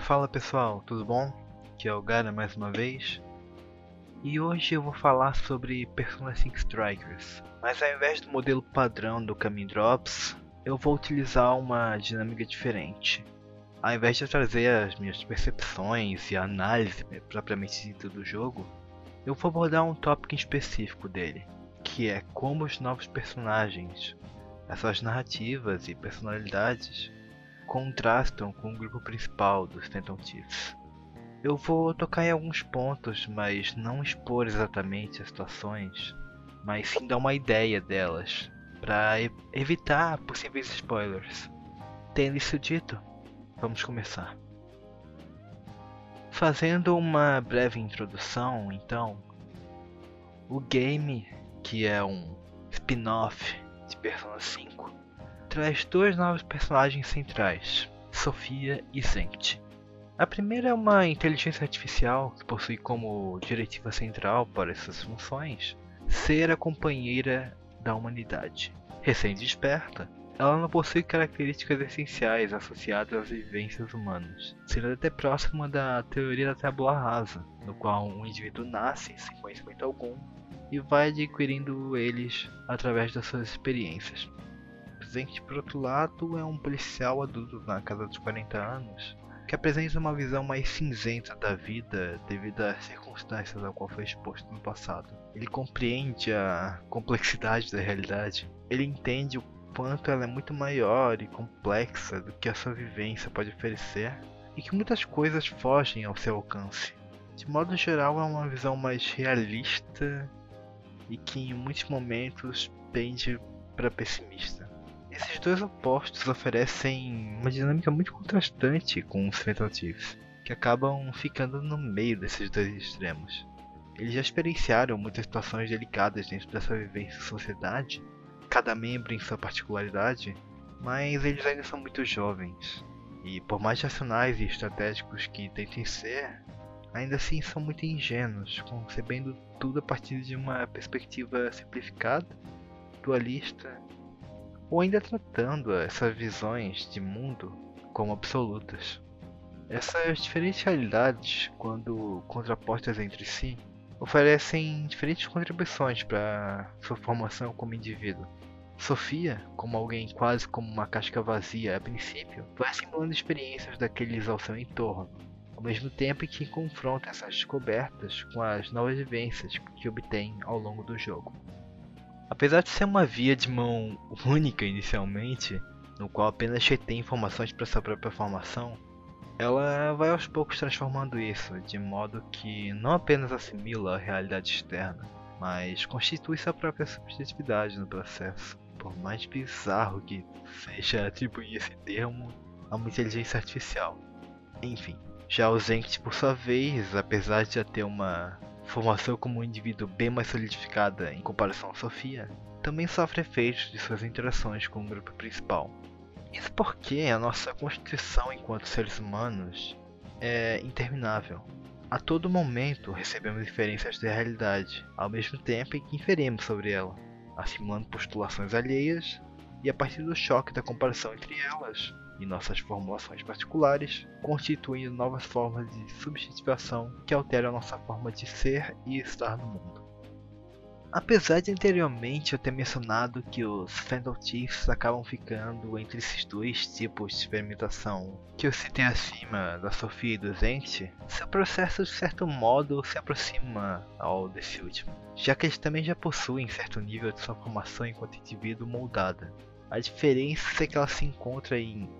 Fala pessoal, tudo bom? Aqui é o Gara mais uma vez. E hoje eu vou falar sobre Persona 5 Strikers. Mas ao invés do modelo padrão do Caminho Drops, eu vou utilizar uma dinâmica diferente. Ao invés de trazer as minhas percepções e análise propriamente dita do jogo, eu vou abordar um tópico específico dele, que é como os novos personagens, as suas narrativas e personalidades contrastam com o grupo principal dos Phantom Thieves. Eu vou tocar em alguns pontos, mas não expor exatamente as situações, mas sim dar uma ideia delas, para evitar possíveis spoilers. Tendo isso dito, vamos começar. Fazendo uma breve introdução, então, o game, que é um spin-off de Persona 5, traz dois novos personagens centrais, Sofia e Zent. A primeira é uma inteligência artificial que possui como diretiva central para essas funções ser a companheira da humanidade. Recém-desperta, ela não possui características essenciais associadas às vivências humanas, sendo até próxima da teoria da tábula rasa, no qual um indivíduo nasce sem conhecimento algum e vai adquirindo eles através das suas experiências. Zent, por outro lado, é um policial adulto na casa dos 40 anos que apresenta uma visão mais cinzenta da vida devido às circunstâncias ao qual foi exposto no passado. Ele compreende a complexidade da realidade, ele entende o quanto ela é muito maior e complexa do que a sua vivência pode oferecer e que muitas coisas fogem ao seu alcance. De modo geral, é uma visão mais realista e que em muitos momentos pende para pessimista. Esses dois opostos oferecem uma dinâmica muito contrastante com os Phantom Thieves, que acabam ficando no meio desses dois extremos. Eles já experienciaram muitas situações delicadas dentro dessa vivência em sociedade, cada membro em sua particularidade, mas eles ainda são muito jovens. E por mais racionais e estratégicos que tentem ser, ainda assim são muito ingênuos, concebendo tudo a partir de uma perspectiva simplificada, dualista ou ainda tratando essas visões de mundo como absolutas. Essas diferentes realidades, quando contrapostas entre si, oferecem diferentes contribuições para sua formação como indivíduo. Sofia, como alguém quase como uma casca vazia a princípio, vai simulando experiências daqueles ao seu entorno, ao mesmo tempo em que confronta essas descobertas com as novas vivências que obtém ao longo do jogo. Apesar de ser uma via de mão única inicialmente, no qual apenas retém informações para sua própria formação, ela vai aos poucos transformando isso, de modo que não apenas assimila a realidade externa, mas constitui sua própria subjetividade no processo. Por mais bizarro que seja atribuir esse termo a uma inteligência artificial. Enfim, já o Zenkt, por sua vez, apesar de já ter uma formação como um indivíduo bem mais solidificada em comparação a Sofia, também sofre efeitos de suas interações com o grupo principal. Isso porque a nossa constituição enquanto seres humanos é interminável. A todo momento recebemos inferências da realidade, ao mesmo tempo em que inferimos sobre ela, assimilando postulações alheias e a partir do choque da comparação entre elas, e nossas formulações particulares, constituindo novas formas de subjetivação que alteram nossa forma de ser e estar no mundo. Apesar de anteriormente eu ter mencionado que os Phantom Thieves acabam ficando entre esses dois tipos de experimentação que eu citei acima da Sofia e do Zente, seu processo de certo modo se aproxima ao desse último, já que eles também já possuem certo nível de sua formação enquanto indivíduo moldada. A diferença é que ela se encontra em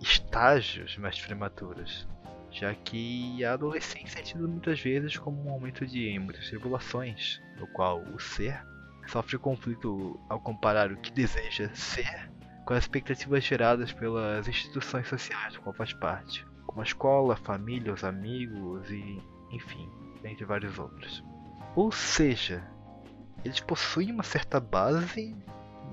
estágios mais prematuros, já que a adolescência é tida muitas vezes como um momento de muitas tribulações, no qual o ser sofre conflito ao comparar o que deseja ser com as expectativas geradas pelas instituições sociais do qual faz parte, como a escola, a família, os amigos e, enfim, entre vários outros. Ou seja, eles possuem uma certa base,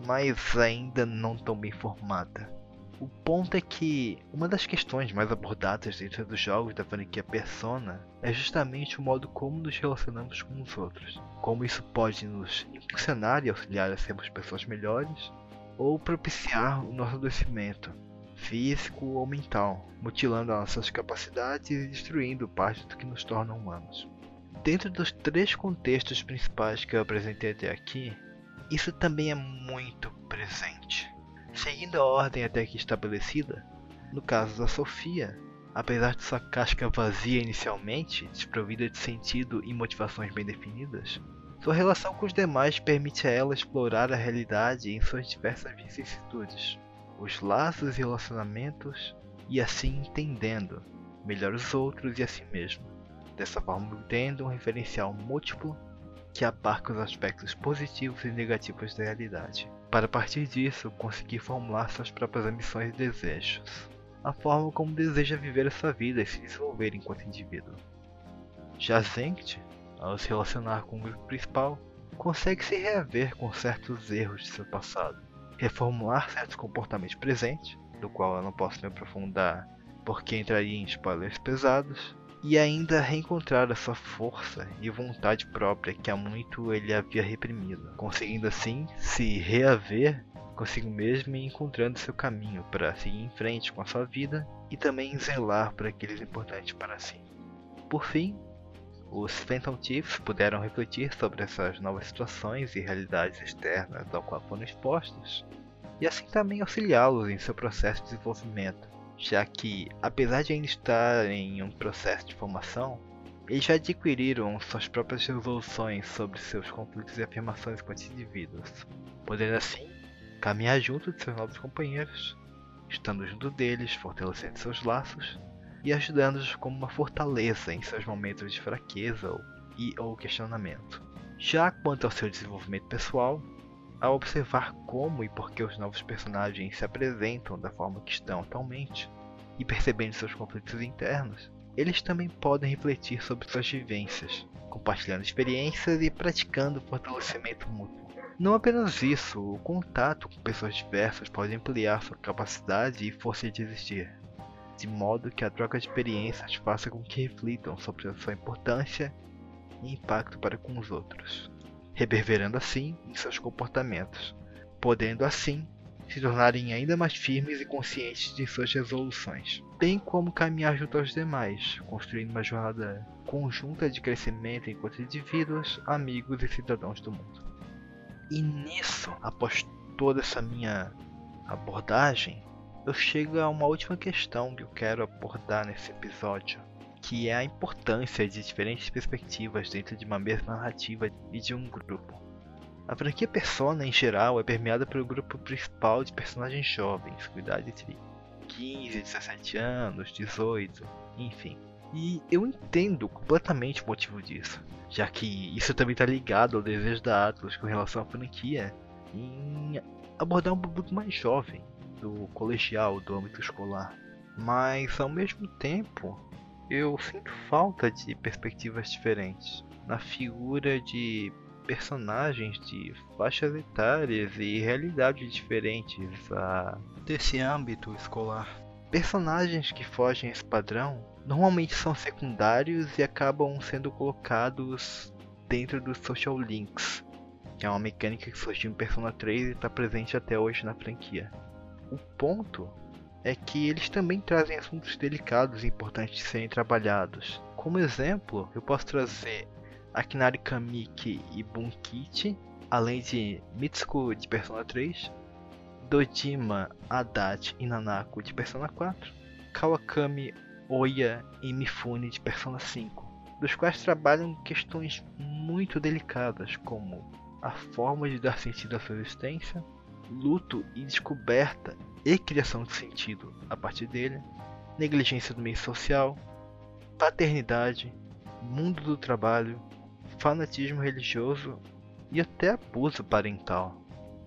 mas ainda não tão bem formada. O ponto é que uma das questões mais abordadas dentro dos jogos da franquia Persona é justamente o modo como nos relacionamos com os outros. Como isso pode nos impulsionar e auxiliar a sermos pessoas melhores, ou propiciar o nosso adoecimento, físico ou mental, mutilando nossas capacidades e destruindo parte do que nos torna humanos. Dentro dos três contextos principais que eu apresentei até aqui, isso também é muito presente. Seguindo a ordem até aqui estabelecida, no caso da Sofia, apesar de sua casca vazia inicialmente, desprovida de sentido e motivações bem definidas, sua relação com os demais permite a ela explorar a realidade em suas diversas vicissitudes, os laços e relacionamentos, e assim entendendo melhor os outros e a si mesma. Dessa forma, tendo um referencial múltiplo que abarca os aspectos positivos e negativos da realidade, para a partir disso conseguir formular suas próprias ambições e desejos, a forma como deseja viver a sua vida e se desenvolver enquanto indivíduo. Já Zenkt, ao se relacionar com o grupo principal, consegue se reaver com certos erros de seu passado, reformular certos comportamentos presentes, do qual eu não posso me aprofundar porque entraria em spoilers pesados, e ainda reencontrar a sua força e vontade própria que há muito ele havia reprimido, conseguindo assim se reaver consigo mesmo e encontrando seu caminho para seguir em frente com a sua vida e também zelar por aqueles importantes para si. Por fim, os Phantom Thieves puderam refletir sobre essas novas situações e realidades externas ao qual foram expostos, e assim também auxiliá-los em seu processo de desenvolvimento, já que, apesar de ainda estar em um processo de formação, eles já adquiriram suas próprias resoluções sobre seus conflitos e afirmações enquanto indivíduos, podendo assim caminhar junto de seus novos companheiros, estando junto deles, fortalecendo seus laços e ajudando-os como uma fortaleza em seus momentos de fraqueza e ou questionamento. Já quanto ao seu desenvolvimento pessoal, ao observar como e por que os novos personagens se apresentam da forma que estão atualmente, e percebendo seus conflitos internos, eles também podem refletir sobre suas vivências, compartilhando experiências e praticando fortalecimento mútuo. Não apenas isso, o contato com pessoas diversas pode ampliar sua capacidade e força de existir, de modo que a troca de experiências faça com que reflitam sobre sua importância e impacto para com os outros reverberando assim em seus comportamentos, podendo assim se tornarem ainda mais firmes e conscientes de suas resoluções, bem como caminhar junto aos demais, construindo uma jornada conjunta de crescimento enquanto indivíduos, amigos e cidadãos do mundo. E nisso, após toda essa minha abordagem, eu chego a uma última questão que eu quero abordar nesse episódio, que é a importância de diferentes perspectivas dentro de uma mesma narrativa e de um grupo. A franquia Persona, em geral, é permeada pelo grupo principal de personagens jovens, com idade entre 15, 17 anos, 18, enfim. E eu entendo completamente o motivo disso, já que isso também está ligado ao desejo da Atlas com relação à franquia em abordar um público mais jovem, do colegial, do âmbito escolar. Mas ao mesmo tempo, eu sinto falta de perspectivas diferentes na figura de personagens de faixas etárias e realidades diferentes a desse âmbito escolar. Personagens que fogem a esse padrão normalmente são secundários e acabam sendo colocados dentro dos social links, que é uma mecânica que surgiu em Persona 3 e está presente até hoje na franquia. O ponto que eles também trazem assuntos delicados e importantes de serem trabalhados. Como exemplo, eu posso trazer Akinari Kamiki e Bunkichi, além de Mitsuko de Persona 3, Dojima, Haddad e Nanako de Persona 4, Kawakami, Oya e Mifune de Persona 5, dos quais trabalham questões muito delicadas como a forma de dar sentido à sua existência, luto e descoberta e criação de sentido a partir dele, negligência do meio social, paternidade, mundo do trabalho, fanatismo religioso e até abuso parental.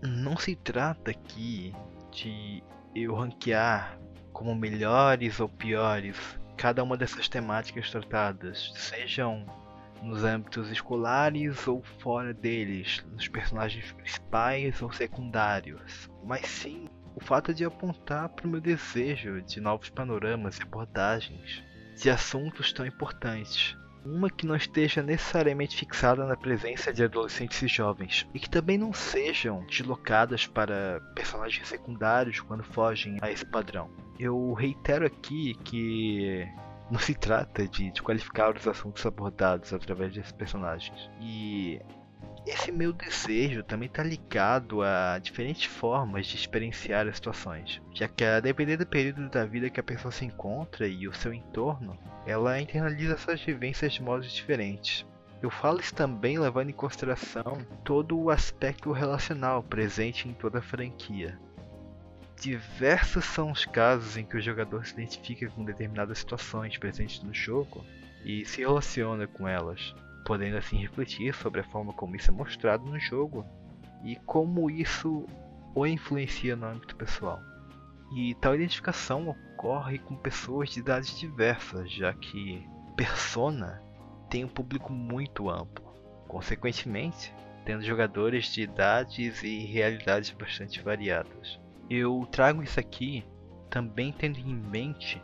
Não se trata aqui de eu ranquear como melhores ou piores cada uma dessas temáticas tratadas, sejam nos âmbitos escolares ou fora deles, nos personagens principais ou secundários, mas sim o fato de apontar para o meu desejo de novos panoramas e abordagens de assuntos tão importantes. Uma que não esteja necessariamente fixada na presença de adolescentes e jovens, e que também não sejam deslocadas para personagens secundários quando fogem a esse padrão. Eu reitero aqui que não se trata de, de qualificar os assuntos abordados através desses personagens. E esse meu desejo também está ligado a diferentes formas de experienciar as situações, já que a depender do período da vida que a pessoa se encontra e o seu entorno, ela internaliza suas vivências de modos diferentes. Eu falo isso também levando em consideração todo o aspecto relacional presente em toda a franquia. Diversos são os casos em que o jogador se identifica com determinadas situações presentes no jogo e se relaciona com elas, podendo assim refletir sobre a forma como isso é mostrado no jogo e como isso o influencia no âmbito pessoal. E tal identificação ocorre com pessoas de idades diversas, já que Persona tem um público muito amplo. Consequentemente, tendo jogadores de idades e realidades bastante variadas. Eu trago isso aqui também tendo em mente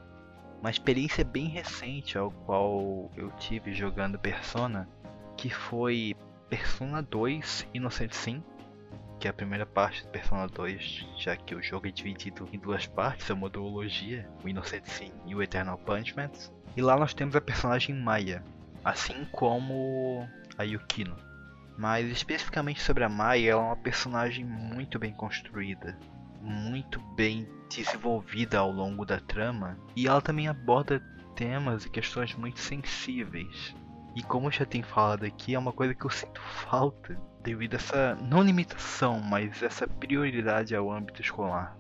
uma experiência bem recente ao qual eu tive jogando Persona, que foi Persona 2 Innocent Sim, que é a primeira parte do Persona 2, já que o jogo é dividido em duas partes, a modologia, o Innocent Sim e o Eternal Punishment. E lá nós temos a personagem Maya, assim como a Yukino. Mas especificamente sobre a Maya, ela é uma personagem muito bem construída, muito bem desenvolvida ao longo da trama, e ela também aborda temas e questões muito sensíveis. E como eu já tenho falado aqui, é uma coisa que eu sinto falta devido a essa não limitação, mas essa prioridade ao âmbito escolar.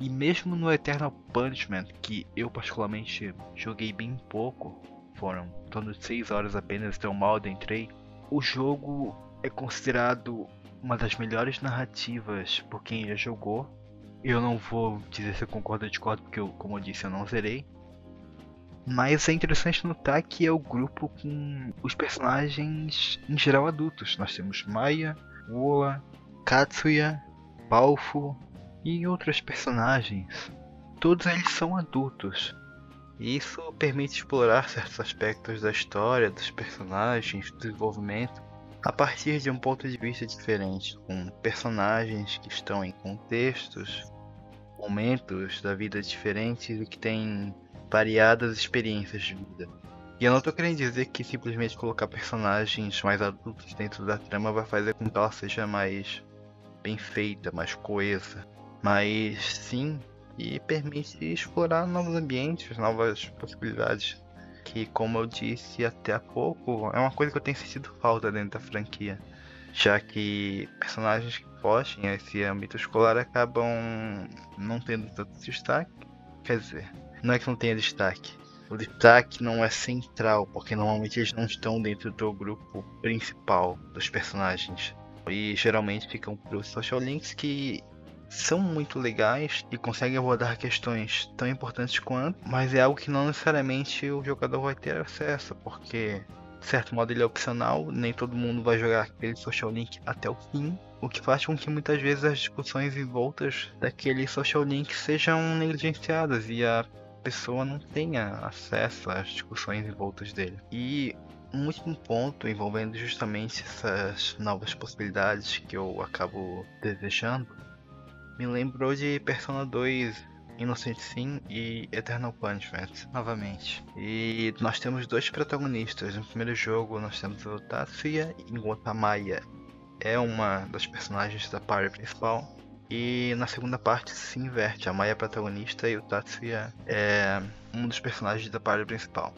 E mesmo no Eternal Punishment, que eu particularmente joguei bem pouco, foram em torno de 6 horas apenas, então mal adentrei, o jogo é considerado uma das melhores narrativas por quem já jogou eu não vou dizer se eu concordo ou discordo, porque, eu, como eu disse, eu não zerei. Mas é interessante notar que é o grupo com os personagens em geral adultos. Nós temos Maya, Wola, Katsuya, Balfo e outros personagens. Todos eles são adultos. E isso permite explorar certos aspectos da história, dos personagens, do desenvolvimento, a partir de um ponto de vista diferente, com personagens que estão em contextos, momentos da vida diferentes e que têm variadas experiências de vida. E eu não tô querendo dizer que simplesmente colocar personagens mais adultos dentro da trama vai fazer com que ela seja mais bem feita, mais coesa. Mas sim, e permite explorar novos ambientes, novas possibilidades que, como eu disse até há pouco, é uma coisa que eu tenho sentido falta dentro da franquia. Já que personagens que fogem a esse âmbito escolar acabam não tendo tanto destaque. Quer dizer, não é que não tenha destaque. O destaque não é central, porque normalmente eles não estão dentro do grupo principal dos personagens. E geralmente ficam para social links que são muito legais e conseguem abordar questões tão importantes quanto, mas é algo que não necessariamente o jogador vai ter acesso, porque de certo modo ele é opcional, nem todo mundo vai jogar aquele social link até o fim, o que faz com que muitas vezes as discussões em voltas daquele social link sejam negligenciadas e a pessoa não tenha acesso às discussões em voltas dele. E um último ponto envolvendo justamente essas novas possibilidades que eu acabo desejando me lembrou de Persona 2 Innocent Sim e Eternal Punishment, novamente. E nós temos dois protagonistas. No primeiro jogo nós temos o Tatsuya, enquanto a Maya é uma das personagens da party principal. E na segunda parte se inverte, a Maya é protagonista e o Tatsuya é um dos personagens da party principal.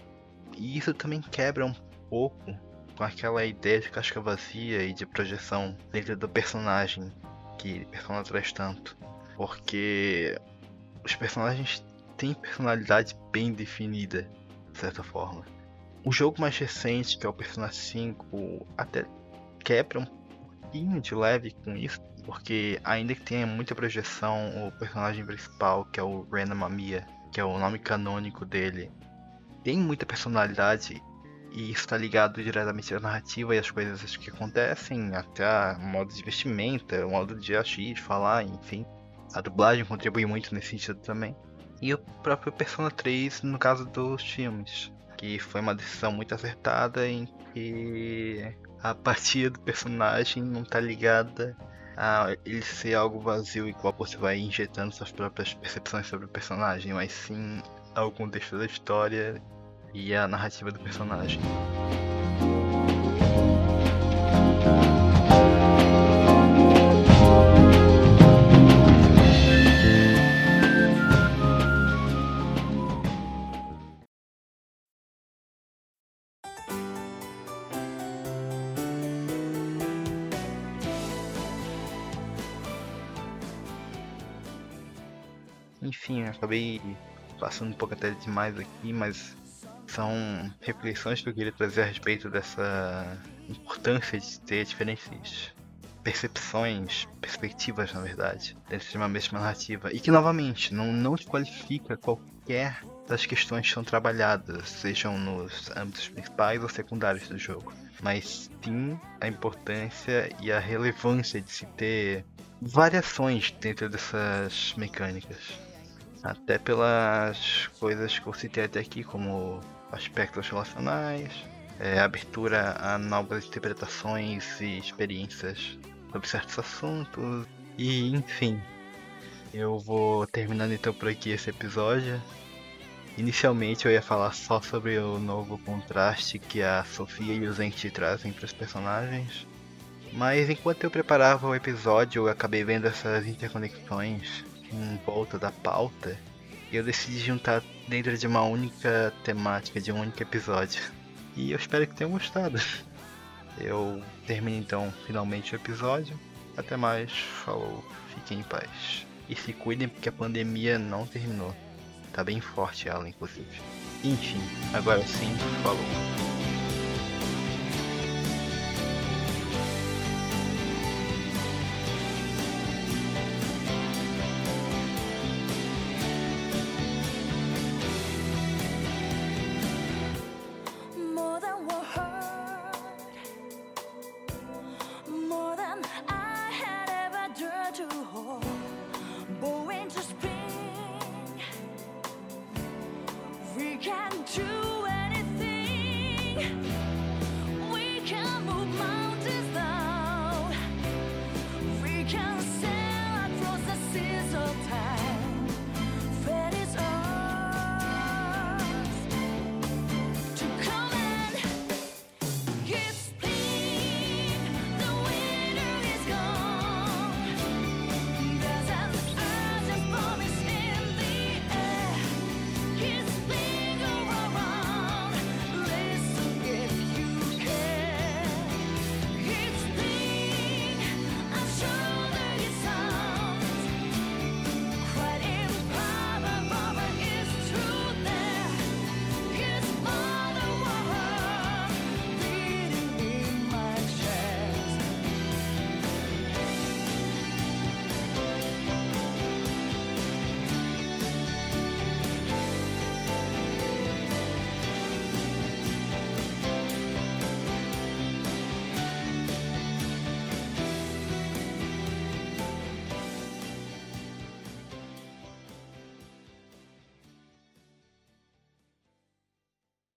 E isso também quebra um pouco com aquela ideia de casca vazia e de projeção dentro do personagem que Persona traz tanto. Porque os personagens têm personalidade bem definida, de certa forma. O jogo mais recente, que é o Persona 5, até quebra um pouquinho de leve com isso, porque ainda que tenha muita projeção, o personagem principal, que é o Rena Mamiya, que é o nome canônico dele, tem muita personalidade e isso está ligado diretamente à narrativa e às coisas que acontecem, até o modo de vestimenta, o modo de agir, de falar, enfim. A dublagem contribui muito nesse sentido também. E o próprio Persona 3 no caso dos filmes, que foi uma decisão muito acertada em que a partir do personagem não tá ligada a ele ser algo vazio e qual você vai injetando suas próprias percepções sobre o personagem, mas sim ao contexto da história e a narrativa do personagem. Passando um pouco até demais aqui, mas são reflexões que eu queria trazer a respeito dessa importância de ter diferentes percepções, perspectivas na verdade, dentro de uma mesma narrativa. E que novamente não, não desqualifica qualquer das questões que são trabalhadas, sejam nos âmbitos principais ou secundários do jogo. Mas sim a importância e a relevância de se ter variações dentro dessas mecânicas. Até pelas coisas que eu citei até aqui, como aspectos relacionais, é, abertura a novas interpretações e experiências sobre certos assuntos, e enfim. Eu vou terminando então por aqui esse episódio. Inicialmente eu ia falar só sobre o novo contraste que a Sofia e o Zenti trazem para os personagens. Mas enquanto eu preparava o episódio, eu acabei vendo essas interconexões em volta da pauta, eu decidi juntar dentro de uma única temática, de um único episódio. E eu espero que tenham gostado. Eu termino então finalmente o episódio. Até mais, falou, fiquem em paz. E se cuidem porque a pandemia não terminou. Tá bem forte ela, inclusive. Enfim, agora sim, falou.